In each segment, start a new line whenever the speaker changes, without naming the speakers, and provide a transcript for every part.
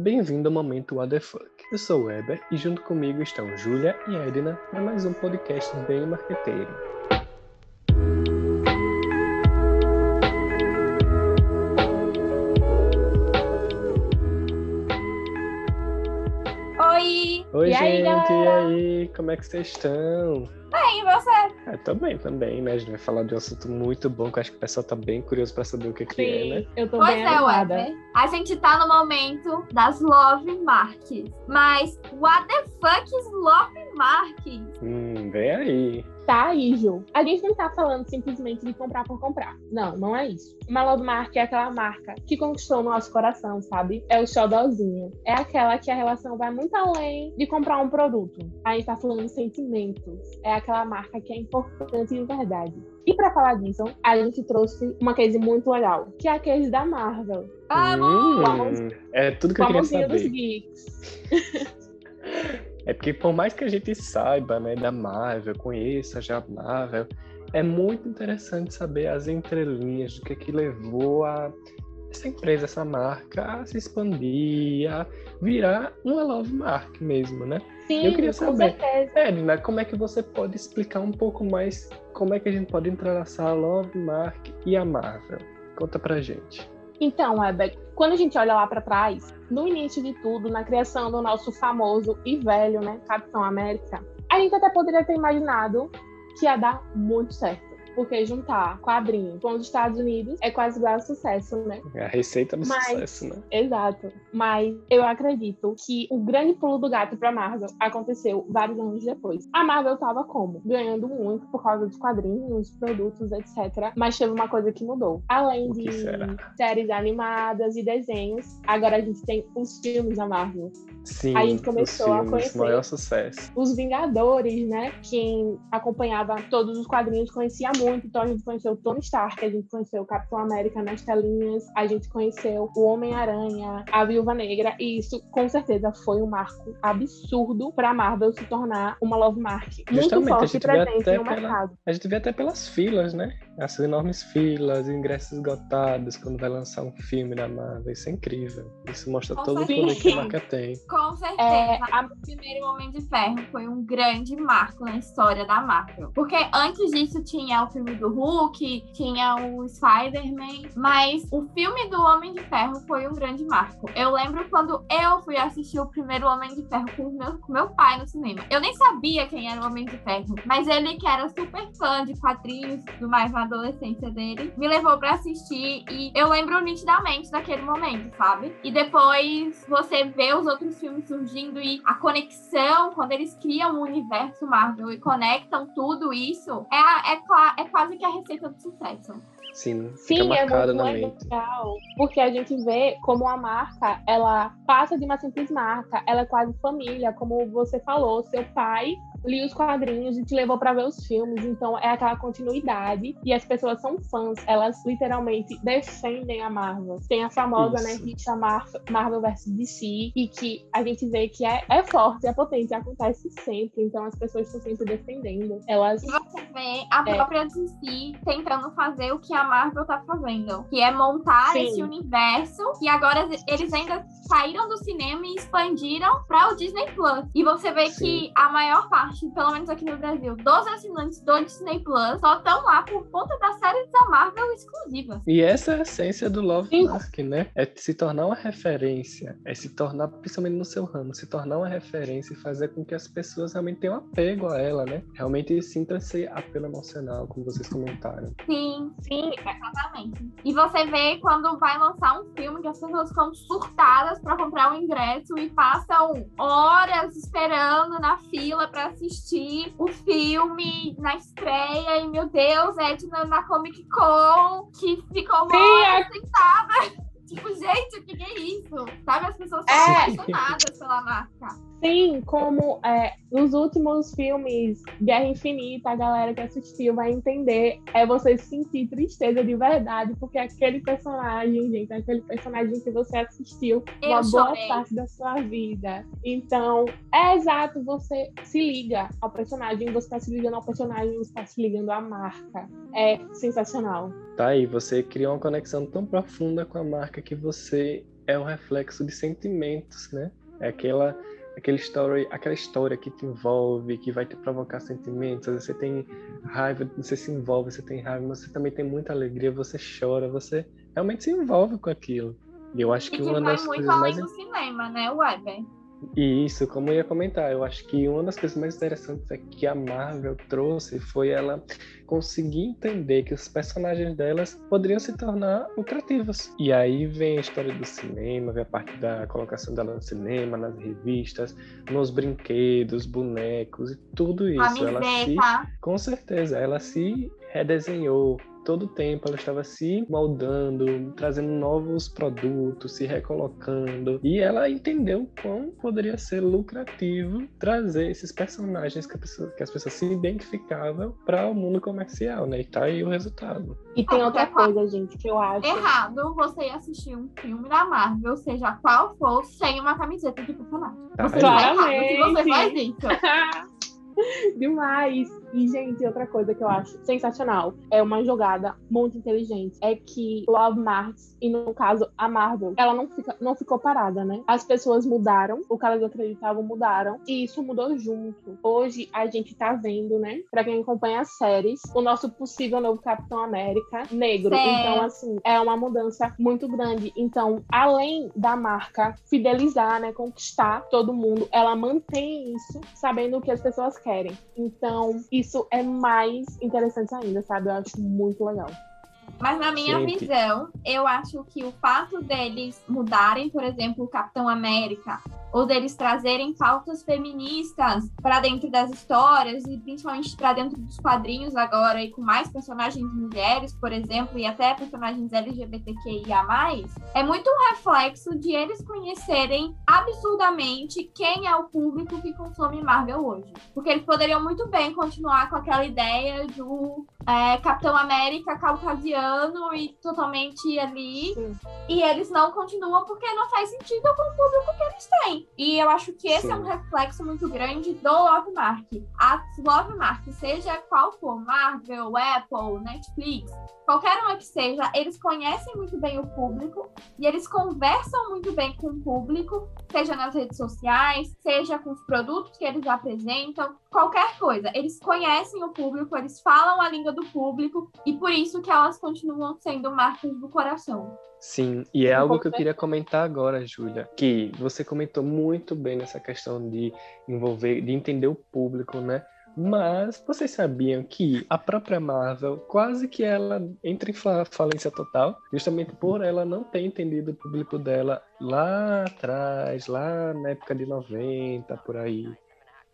Bem-vindo ao Momento What the Fuck. Eu sou o Weber e junto comigo estão Júlia e Edna para mais um podcast bem marqueteiro.
Oi!
Oi,
E
gente,
aí,
e aí? Como é que vocês estão?
Bem, e você?
É, tô bem também, né? A gente vai falar de um assunto muito bom que eu acho que o pessoal tá bem curioso para saber o que, que é, né?
Sim, eu tô
Pois
bem
é. Weber. A gente tá no momento das Love Marks. Mas, what the fuck is Love Marks?
Hum, vem aí.
Tá aí, Ju. A gente não tá falando simplesmente de comprar por comprar. Não, não é isso. Uma love mark é aquela marca que conquistou o nosso coração, sabe? É o xodózinho. É aquela que a relação vai muito além de comprar um produto. A gente tá falando de sentimentos. É aquela marca que é importante de verdade. E pra falar disso, a gente trouxe uma case muito legal, que é a case da Marvel.
Vamos!
Hum, é tudo que eu queria
Famosinha dos
saber.
geeks.
É porque por mais que a gente saiba, né, da Marvel, conheça já a Marvel, é muito interessante saber as entrelinhas do que que levou a essa empresa, essa marca a se expandir, a virar uma love mark mesmo, né?
Sim,
Eu queria
com
saber.
certeza.
Edna, como é que você pode explicar um pouco mais como é que a gente pode entrelaçar a love mark e a Marvel? Conta pra gente.
Então, Weber, quando a gente olha lá para trás, no início de tudo, na criação do nosso famoso e velho, né, Capitão América, a gente até poderia ter imaginado que ia dar muito certo. Porque juntar quadrinhos com os Estados Unidos é quase igual a sucesso, né?
A receita do
Mas-
sucesso, né?
Exato. Mas eu acredito que o grande pulo do gato para Marvel aconteceu vários anos depois. A Marvel tava como? Ganhando muito por causa dos quadrinhos, produtos, etc. Mas teve uma coisa que mudou. Além
que
de
será?
séries animadas e desenhos, agora a gente tem os filmes da Marvel.
Sim,
A gente começou a
filmes,
conhecer.
maior sucesso.
Os Vingadores, né? Quem acompanhava todos os quadrinhos conhecia muito. Então a gente conheceu o Tony Stark, a gente conheceu o Capitão América nas telinhas, a gente conheceu o Homem-Aranha, a Viúva Negra. E isso, com certeza, foi um marco absurdo para a Marvel se tornar uma love mark muito
Justamente, a
forte e
gente vê
presente
até
no
pela-
mercado.
A gente vê até pelas filas, né? Essas enormes filas, ingressos esgotados quando vai lançar um filme da Marvel. Isso é incrível. Isso mostra
Com
todo o
certeza.
poder que a marca tem.
Com certeza,
É, a-
o primeiro Homem de Ferro foi um grande marco na história da Marvel. Porque antes disso tinha o filme do Hulk, tinha o Spider-Man, mas o filme do Homem de Ferro foi um grande marco. Eu lembro quando eu fui assistir o primeiro Homem de Ferro com meu, com meu pai no cinema. Eu nem sabia quem era o Homem de Ferro, mas ele, que era super fã de quadrinhos tudo mais na adolescência dele, me levou pra assistir e eu lembro nitidamente daquele momento, sabe? E depois você vê os outros filmes surgindo e a conexão, quando eles criam o universo Marvel e conectam tudo isso, é, é, é quase que a receita do sucesso.
Sim, fica
Sim, é muito
na mente.
legal. Porque a gente vê como a marca, ela passa de uma simples marca, ela é quase família, como você falou, seu pai lia os quadrinhos e te levou para ver os filmes, então é aquela continuidade e as pessoas são fãs, elas literalmente defendem a Marvel. Tem a famosa, né,
Isso.
rixa Mar Marvel vs DC e que a gente vê que é, é forte, é potente, acontece sempre, então as pessoas estão sempre defendendo. Elas
E você vê a
É.
própria DC tentando fazer o que a Marvel tá fazendo, que é montar
Sim.
esse universo e agora eles ainda saíram do cinema e expandiram para o Disney Plus. E você vê
Sim.
que a maior parte, pelo menos aqui no Brasil, dos assinantes do Disney Plus só estão lá por conta das séries da Marvel exclusivas.
E essa é a essência do Love
Sim.
Mark, né? É se tornar uma referência, é se tornar, principalmente no seu ramo, se tornar uma referência e fazer com que as pessoas realmente tenham apego a ela, né? Realmente sintam esse apelo emocional, como vocês comentaram.
Sim,
sim,
Exatamente. E você vê quando vai lançar um filme que as pessoas ficam surtadas para comprar o ingresso e passam horas esperando na fila para assistir o filme na estreia. E meu Deus, Edna na Comic Con, que ficou uma
Sim,
hora sentada. Tipo, gente, o que, que é isso? Sabe, as pessoas são
É.
apaixonadas pela marca.
Sim, como é, nos últimos filmes Guerra Infinita, a galera que assistiu vai entender, é você sentir tristeza de verdade, porque aquele personagem, gente, é aquele personagem que você assistiu
Eu
uma boa
chorei.
parte da sua vida. Então, é exato, você se liga ao personagem, você está se ligando ao personagem, você está se ligando à marca. É sensacional.
Tá aí, você cria uma conexão tão profunda com a marca que você é o reflexo de sentimentos, né? É aquela aquela história, aquela história que te envolve, que vai te provocar sentimentos. Você tem raiva, você se envolve, você tem raiva, mas você também tem muita alegria, você chora, você realmente se envolve com aquilo. E eu acho que,
e que
uma
vai
das
muito
coisas
além
mais
do cinema, né, Weber?
E isso, como eu ia comentar, eu acho que uma das coisas mais interessantes é que a Marvel trouxe foi ela conseguir entender que os personagens delas poderiam se tornar lucrativos. E aí vem a história do cinema, vem a parte da colocação dela no cinema, nas revistas, nos brinquedos, bonecos e tudo isso. Ela se, com certeza, ela se redesenhou, todo o tempo ela estava se moldando, trazendo novos produtos, se recolocando. E ela entendeu quão poderia ser lucrativo trazer esses personagens que, pessoa, que as pessoas se identificavam para o mundo comercial, né? E tá aí o resultado.
E tem outra coisa, gente, que eu acho.
Errado você assistir um filme da Marvel, seja qual for, sem uma camiseta de personagem. Tá você
tá errado se
você faz isso.
Demais! E, gente, outra coisa que eu acho sensacional é uma jogada muito inteligente. É que Love Marks, e no caso a Marvel, ela não, fica, não ficou parada, né? As pessoas mudaram, o que elas acreditavam mudaram, e isso mudou junto. Hoje a gente tá vendo, né? Pra quem acompanha as séries, o nosso possível novo Capitão América negro. Então, assim, é uma mudança muito grande. Então, além da marca fidelizar, né? Conquistar todo mundo, ela mantém isso, sabendo o que as pessoas querem. Então, isso é mais interessante ainda, sabe? Eu acho muito legal.
Mas na minha Gente. visão, eu acho que o fato deles mudarem, por exemplo, o Capitão América, ou deles trazerem pautas feministas para dentro das histórias e principalmente para dentro dos quadrinhos agora e com mais personagens mulheres, por exemplo, e até personagens LGBTQIA+, é muito um reflexo de eles conhecerem absurdamente quem é o público que consome Marvel hoje. Porque eles poderiam muito bem continuar com aquela ideia do é, Capitão América caucasiano e totalmente ali, Sim. e eles não continuam porque não faz sentido com o público que eles têm. E eu acho que esse Sim. é um reflexo muito grande do Love Mark. A Love Mark, seja qual for, Marvel, Apple, Netflix, qualquer uma que seja, eles conhecem muito bem o público e eles conversam muito bem com o público, seja nas redes sociais, seja com os produtos que eles apresentam, qualquer coisa. Eles conhecem o público, eles falam a língua do público e por isso que elas continuam sendo marcas do coração.
Sim, e é algo que eu queria comentar agora, Júlia, que você comentou muito bem nessa questão de envolver, de entender o público, né? Mas vocês sabiam que a própria Marvel, quase que ela entra em falência total, justamente por ela não ter entendido o público dela lá atrás, lá na época de 90, por aí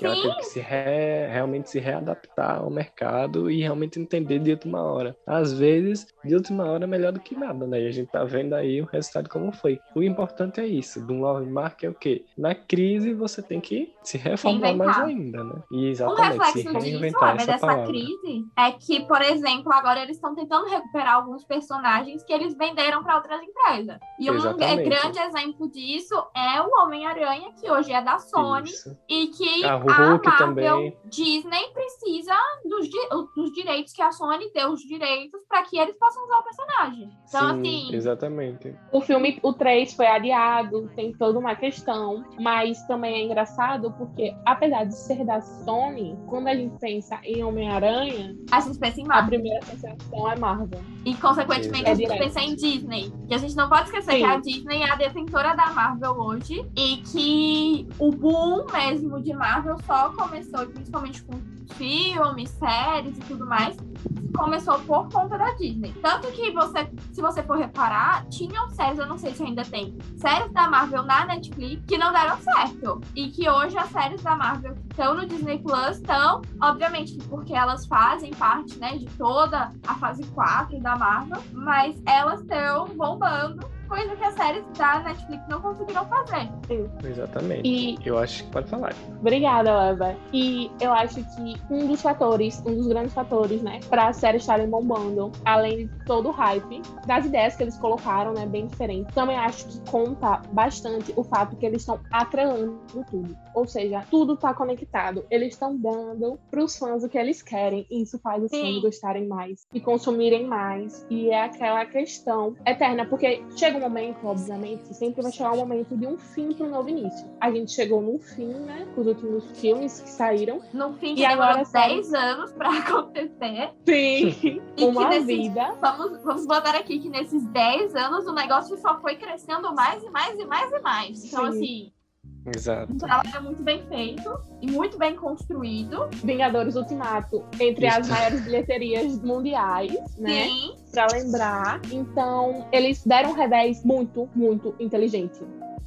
que ela teve que se re, realmente se readaptar ao mercado e realmente entender de última hora. Às vezes, de última hora é melhor do que nada, né? E a gente tá vendo aí o resultado como foi. O importante é isso, do Love Mark é o quê? Na crise você tem que se reformular mais ainda, né? E exatamente,
o reflexo se reinventar disso, essa dessa palavra. crise é que, por exemplo, agora eles estão tentando recuperar alguns personagens que eles venderam para outras empresas. E um exatamente. grande exemplo disso é o Homem-Aranha, que hoje é da Sony isso. e que
a Hulk a Marvel, também.
Disney precisa dos, dos direitos que a Sony deu os direitos para que eles possam usar o personagem. Então, Sim, assim.
Exatamente.
O filme, o 3 foi adiado, tem toda uma questão, mas também é engraçado porque, apesar de ser da Sony, quando a gente pensa em Homem-Aranha,
a gente pensa em Marvel.
A primeira sensação é Marvel.
E, consequentemente, é a gente pensa em Disney. E a gente não pode esquecer Sim. que a Disney é a detentora da Marvel hoje e que o boom mesmo de Marvel só começou, principalmente com filmes, séries e tudo mais, começou por conta da Disney. Tanto que você, se você for reparar, tinham séries, eu não sei se ainda tem, séries da Marvel na Netflix que não deram certo. E que hoje as séries da Marvel que estão no Disney Plus estão, obviamente, porque elas fazem parte, né, de toda a fase 4 da Marvel, mas elas estão bombando coisa que as séries da Netflix não conseguiram fazer.
Sim. Exatamente. E... Eu acho que pode falar.
Obrigada, Eva. E eu acho que um dos fatores, um dos grandes fatores, né, para as séries estarem bombando, além de todo o hype, das ideias que eles colocaram, né, bem diferente, também acho que conta bastante o fato que eles estão atrelando tudo. Ou seja, tudo está conectado. Eles estão dando para os fãs o que eles querem. E isso faz os fãs gostarem mais e consumirem mais. E é aquela questão eterna, porque chega momento, obviamente, sempre vai chegar o momento de um fim para um novo início. A gente chegou no fim, né? Com os últimos filmes que saíram.
No fim,
E
que
agora
demorou
sai-
10 anos pra acontecer.
Sim.
E
Uma
nesse-
vida.
Vamos, vamos botar aqui que nesses 10 anos o negócio só foi crescendo mais e mais e mais e mais. Então,
Sim.
assim,
Exato.
um trabalho muito bem feito e muito bem construído.
Vingadores Ultimato, entre as
Isso.
maiores bilheterias mundiais, né?
Sim.
Pra lembrar. Então, eles deram um revés muito, muito inteligente.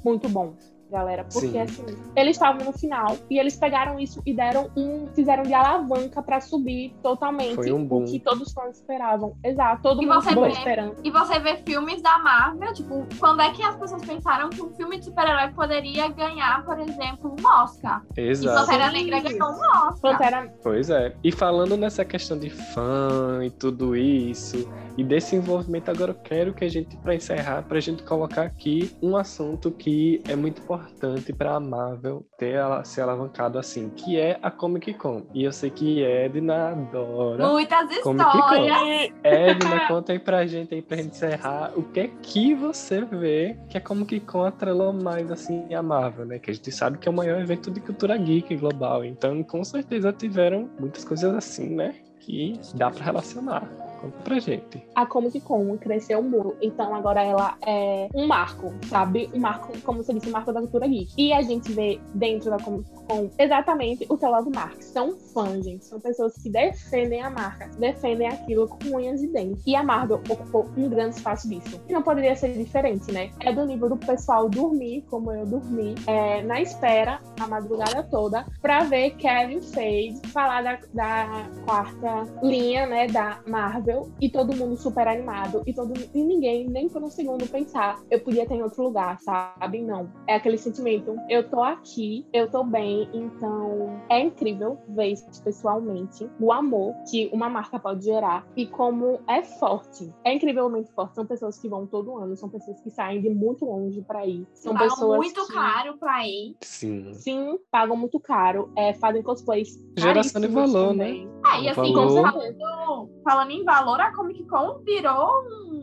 Muito bom, galera. Porque,
Sim.
assim, eles estavam no final e eles pegaram isso e deram um. Fizeram de alavanca pra subir totalmente
Foi um boom.
o que todos os fãs esperavam. Exato. Todo
E
mundo ficou
vê-
esperando.
E você vê filmes da Marvel, tipo, quando é que as pessoas pensaram que um filme de super-herói poderia ganhar, por exemplo, um Oscar? E
Exato.
Pantera
Sim.
Negra ganhou um Oscar.
Pantera.
Pois é. E falando nessa questão de fã e tudo isso, e desse envolvimento, agora eu quero que a gente, para encerrar, pra gente colocar aqui um assunto que é muito importante pra Marvel ter ela, se alavancado assim, que é a Comic Con. E eu sei que Edna adora.
Muitas histórias.
Edna, conta aí pra gente aí pra gente encerrar o que é que você vê que a Comic Con atrelou mais assim a Marvel, né? Que a gente sabe que é o maior evento de cultura geek global. Então, com certeza tiveram muitas coisas assim, né? Que dá pra relacionar. Conta pra gente.
a Comic Con cresceu muito, então agora ela é um marco, sabe? Um marco, como você disse, um marco da cultura geek. E a gente vê dentro da Comic Con exatamente o que ela marca. São fãs, gente. São pessoas que defendem a marca, defendem aquilo com unhas e dentes. E a Marvel ocupou um grande espaço disso. E não poderia ser diferente, né? É do nível do pessoal dormir, como eu dormi, é, na espera, a madrugada toda, pra ver Kevin Feige falar da, da quarta linha, né, da Marvel, e todo mundo super animado, e, todo, e ninguém, nem por um segundo, pensar, eu podia estar em outro lugar, sabe? Não. É aquele sentimento, eu tô aqui, eu tô bem, então é incrível ver isso pessoalmente, o amor que uma marca pode gerar, e como é forte. É incrivelmente forte. São pessoas que vão todo ano, são pessoas que saem de muito longe pra ir. São
Pagam
pessoas
muito
que...
caro pra ir.
Sim.
Sim, pagam muito caro, é, fazem cosplays.
Geração de valor,
também.
É, e assim,
valor-
falando, falando em valor, a Comic Con virou um, um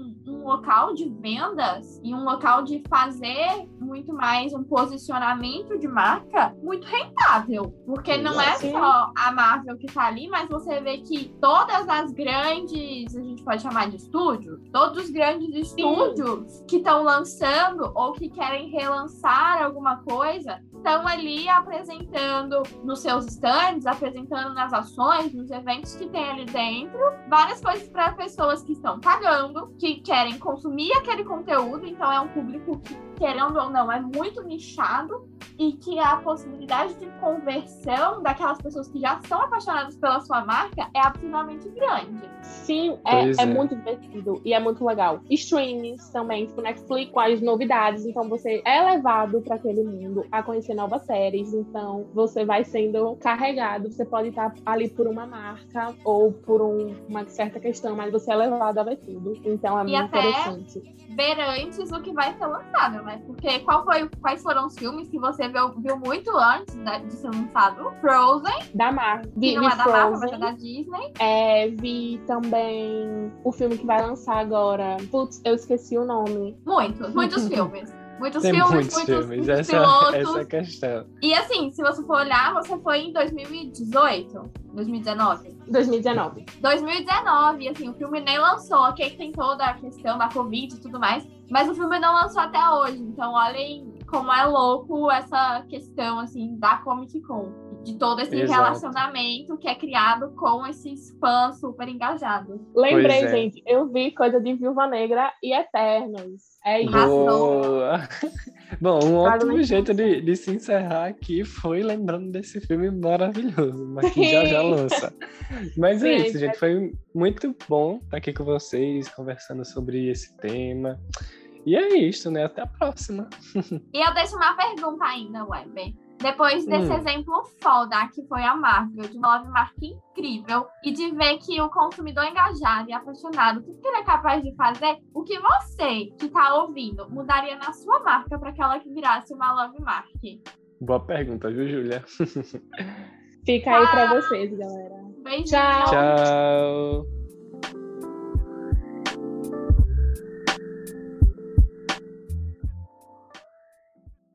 local de vendas e um local de fazer muito mais um posicionamento de marca muito rentável. Porque não é
Sim.
só a Marvel que tá ali, mas você vê que todas as grandes, a gente pode chamar de estúdios, todos os grandes estúdios que estão lançando ou que querem relançar alguma coisa, estão ali apresentando nos seus stands, apresentando nas ações, nos eventos que tem ali dentro, várias coisas para pessoas que estão pagando, que querem consumir aquele conteúdo, então é um público que, querendo ou não, é muito nichado e que a possibilidade de conversão daquelas pessoas que já são apaixonadas pela sua marca é absolutamente grande.
Sim, é, é
é.
muito divertido e é muito legal. Streamings também, tipo Netflix, com as novidades. Então você é levado para aquele mundo a conhecer novas séries. Então você vai sendo carregado. Você pode estar ali por uma marca ou por um- uma certa questão, mas você é levado a ver tudo. Então é
E
muito
até-
interessante.
Ver antes o que vai ser lançado, né? Porque qual foi, quais foram os filmes que você viu, viu muito antes né, de ser lançado? Frozen,
Da Marvel. Vi,
não
vi
é da Marvel, mas
Frozen.
é da Disney.
É, vi também o filme que vai lançar agora. Putz, eu esqueci o nome.
Muitos, muitos filmes. Muitos
Tem
filmes,
muitos
muitos,
filmes.
muitos
Essa,
pilotos.
essa é a questão.
E assim, se você for olhar, você foi em 2018, 2019.
2019.
2019, e assim, o filme nem lançou, ok? Tem toda a questão da Covid e tudo mais, mas o filme não lançou até hoje. Então, olhem como é louco essa questão, assim, da Comic Con. De todo esse
Exato.
relacionamento que é criado com esses fãs super engajados.
Lembrei,
é.
gente, eu vi coisa de Viúva Negra e Eternos. É isso.
Boa! Bom, um
muito.
jeito de, de se encerrar aqui foi lembrando desse filme maravilhoso, mas que já já lança. Mas é
Sim,
isso, gente. Foi muito bom estar aqui com vocês, conversando sobre esse tema. E é isso, né? Até a próxima.
E eu deixo uma pergunta ainda, Weber. Depois desse
Hum.
exemplo foda que foi a Marvel, de uma nova marca incrível, e de ver que o consumidor engajado e apaixonado, tudo que ele é capaz de fazer, o que você que tá ouvindo mudaria na sua marca para que ela virasse uma love mark?
Boa pergunta, viu, Júlia?
Fica aí pra vocês, galera.
Beijinho.
Tchau.
Tchau!